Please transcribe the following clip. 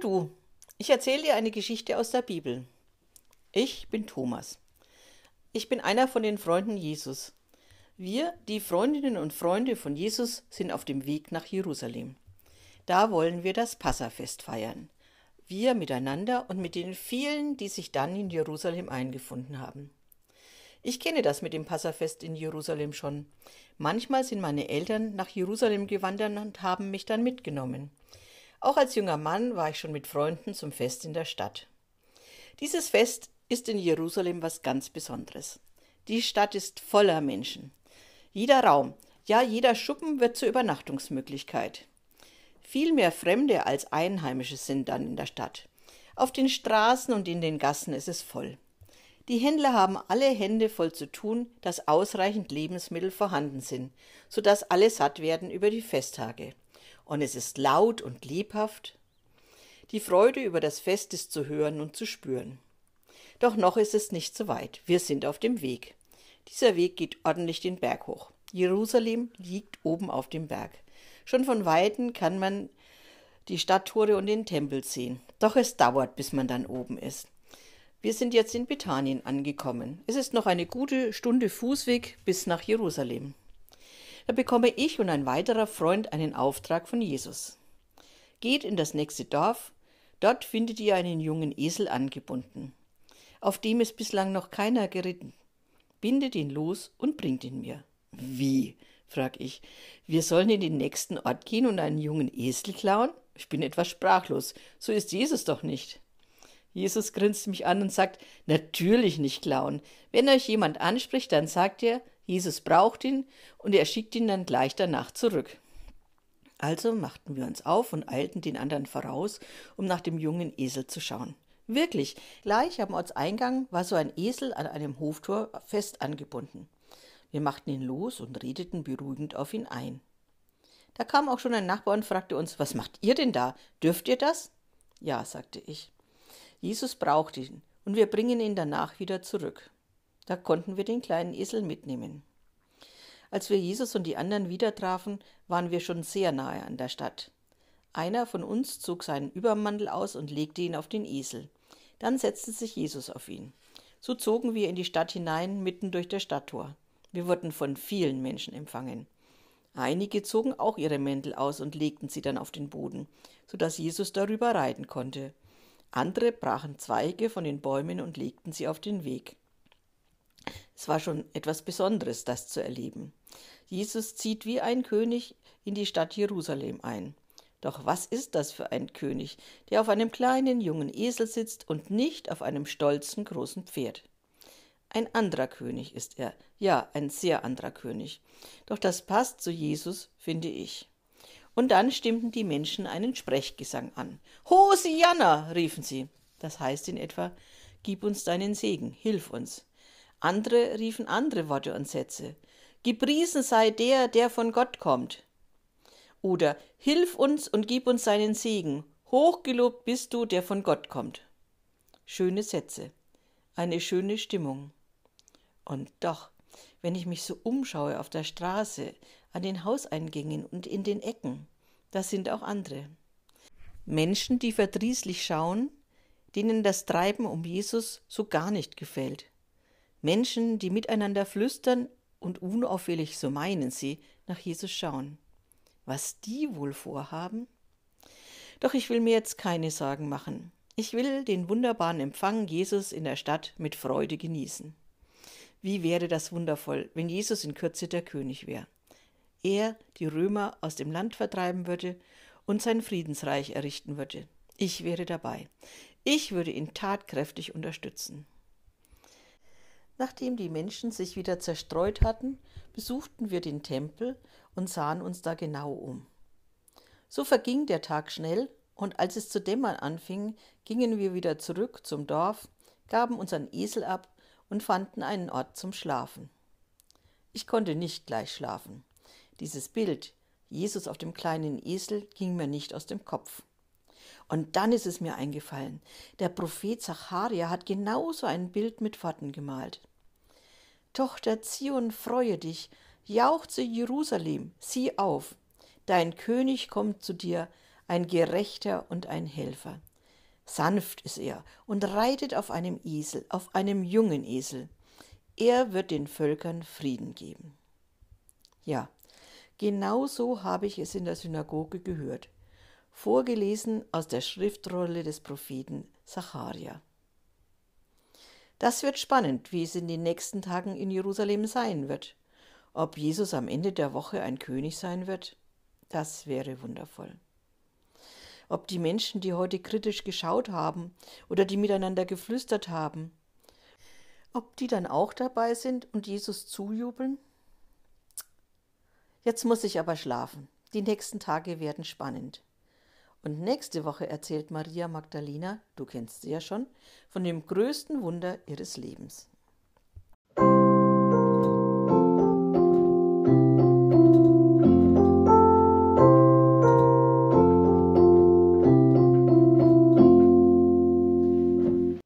du, ich erzähle dir eine Geschichte aus der Bibel. Ich bin Thomas. Ich bin einer von den Freunden Jesus. Wir, die Freundinnen und Freunde von Jesus, sind auf dem Weg nach Jerusalem. Da wollen wir das Passafest feiern. Wir miteinander und mit den vielen, die sich dann in Jerusalem eingefunden haben. Ich kenne das mit dem Passafest in Jerusalem schon. Manchmal sind meine Eltern nach Jerusalem gewandert und haben mich dann mitgenommen. Auch als junger Mann war ich schon mit Freunden zum Fest in der Stadt. Dieses Fest ist in Jerusalem was ganz Besonderes. Die Stadt ist voller Menschen. Jeder Raum, ja jeder Schuppen wird zur Übernachtungsmöglichkeit. Viel mehr Fremde als Einheimische sind dann in der Stadt. Auf den Straßen und in den Gassen ist es voll. Die Händler haben alle Hände voll zu tun, dass ausreichend Lebensmittel vorhanden sind, so dass alle satt werden über die Festtage. Und es ist laut und lebhaft. Die Freude über das Fest ist zu hören und zu spüren. Doch noch ist es nicht so weit. Wir sind auf dem Weg. Dieser Weg geht ordentlich den Berg hoch. Jerusalem liegt oben auf dem Berg. Schon von weitem kann man die Stadttore und den Tempel sehen. Doch es dauert, bis man dann oben ist. Wir sind jetzt in Bethanien angekommen. Es ist noch eine gute Stunde Fußweg bis nach Jerusalem. Da bekomme ich und ein weiterer Freund einen Auftrag von Jesus. Geht in das nächste Dorf, dort findet ihr einen jungen Esel angebunden. Auf dem ist bislang noch keiner geritten bindet ihn los und bringt ihn mir. Wie? frag ich. Wir sollen in den nächsten Ort gehen und einen jungen Esel klauen? Ich bin etwas sprachlos. So ist Jesus doch nicht. Jesus grinst mich an und sagt, natürlich nicht klauen. Wenn euch jemand anspricht, dann sagt er, Jesus braucht ihn und er schickt ihn dann gleich danach zurück. Also machten wir uns auf und eilten den anderen voraus, um nach dem jungen Esel zu schauen. Wirklich, gleich am Ortseingang war so ein Esel an einem Hoftor fest angebunden. Wir machten ihn los und redeten beruhigend auf ihn ein. Da kam auch schon ein Nachbar und fragte uns, was macht ihr denn da? Dürft ihr das? Ja, sagte ich. Jesus braucht ihn, und wir bringen ihn danach wieder zurück. Da konnten wir den kleinen Esel mitnehmen. Als wir Jesus und die anderen wieder trafen, waren wir schon sehr nahe an der Stadt. Einer von uns zog seinen Übermantel aus und legte ihn auf den Esel. Dann setzte sich Jesus auf ihn. So zogen wir in die Stadt hinein, mitten durch das Stadttor. Wir wurden von vielen Menschen empfangen. Einige zogen auch ihre Mäntel aus und legten sie dann auf den Boden, so dass Jesus darüber reiten konnte. Andere brachen Zweige von den Bäumen und legten sie auf den Weg. Es war schon etwas Besonderes, das zu erleben. Jesus zieht wie ein König in die Stadt Jerusalem ein. Doch was ist das für ein König, der auf einem kleinen jungen Esel sitzt und nicht auf einem stolzen großen Pferd? Ein anderer König ist er, ja, ein sehr anderer König. Doch das passt zu Jesus, finde ich. Und dann stimmten die Menschen einen Sprechgesang an. Hosianna, riefen sie. Das heißt in etwa, gib uns deinen Segen, hilf uns. Andere riefen andere Worte und Sätze. Gepriesen sei der, der von Gott kommt. Oder Hilf uns und gib uns seinen Segen. Hochgelobt bist du, der von Gott kommt. Schöne Sätze, eine schöne Stimmung. Und doch, wenn ich mich so umschaue auf der Straße, an den Hauseingängen und in den Ecken, da sind auch andere. Menschen, die verdrießlich schauen, denen das Treiben um Jesus so gar nicht gefällt. Menschen, die miteinander flüstern und unauffällig, so meinen sie, nach Jesus schauen was die wohl vorhaben? Doch ich will mir jetzt keine Sorgen machen. Ich will den wunderbaren Empfang Jesus in der Stadt mit Freude genießen. Wie wäre das wundervoll, wenn Jesus in Kürze der König wäre. Er die Römer aus dem Land vertreiben würde und sein Friedensreich errichten würde. Ich wäre dabei. Ich würde ihn tatkräftig unterstützen. Nachdem die Menschen sich wieder zerstreut hatten, besuchten wir den Tempel und sahen uns da genau um. So verging der Tag schnell, und als es zu dämmern anfing, gingen wir wieder zurück zum Dorf, gaben unseren Esel ab und fanden einen Ort zum Schlafen. Ich konnte nicht gleich schlafen. Dieses Bild, Jesus auf dem kleinen Esel, ging mir nicht aus dem Kopf. Und dann ist es mir eingefallen, der Prophet Zacharia hat genauso ein Bild mit Worten gemalt. Tochter Zion, freue dich, jauchze Jerusalem, sieh auf, dein König kommt zu dir, ein Gerechter und ein Helfer. Sanft ist er und reitet auf einem Esel, auf einem jungen Esel. Er wird den Völkern Frieden geben. Ja, genau so habe ich es in der Synagoge gehört, vorgelesen aus der Schriftrolle des Propheten Zacharia. Das wird spannend, wie es in den nächsten Tagen in Jerusalem sein wird. Ob Jesus am Ende der Woche ein König sein wird, das wäre wundervoll. Ob die Menschen, die heute kritisch geschaut haben oder die miteinander geflüstert haben, ob die dann auch dabei sind und Jesus zujubeln? Jetzt muss ich aber schlafen. Die nächsten Tage werden spannend. Und nächste Woche erzählt Maria Magdalena, du kennst sie ja schon, von dem größten Wunder ihres Lebens.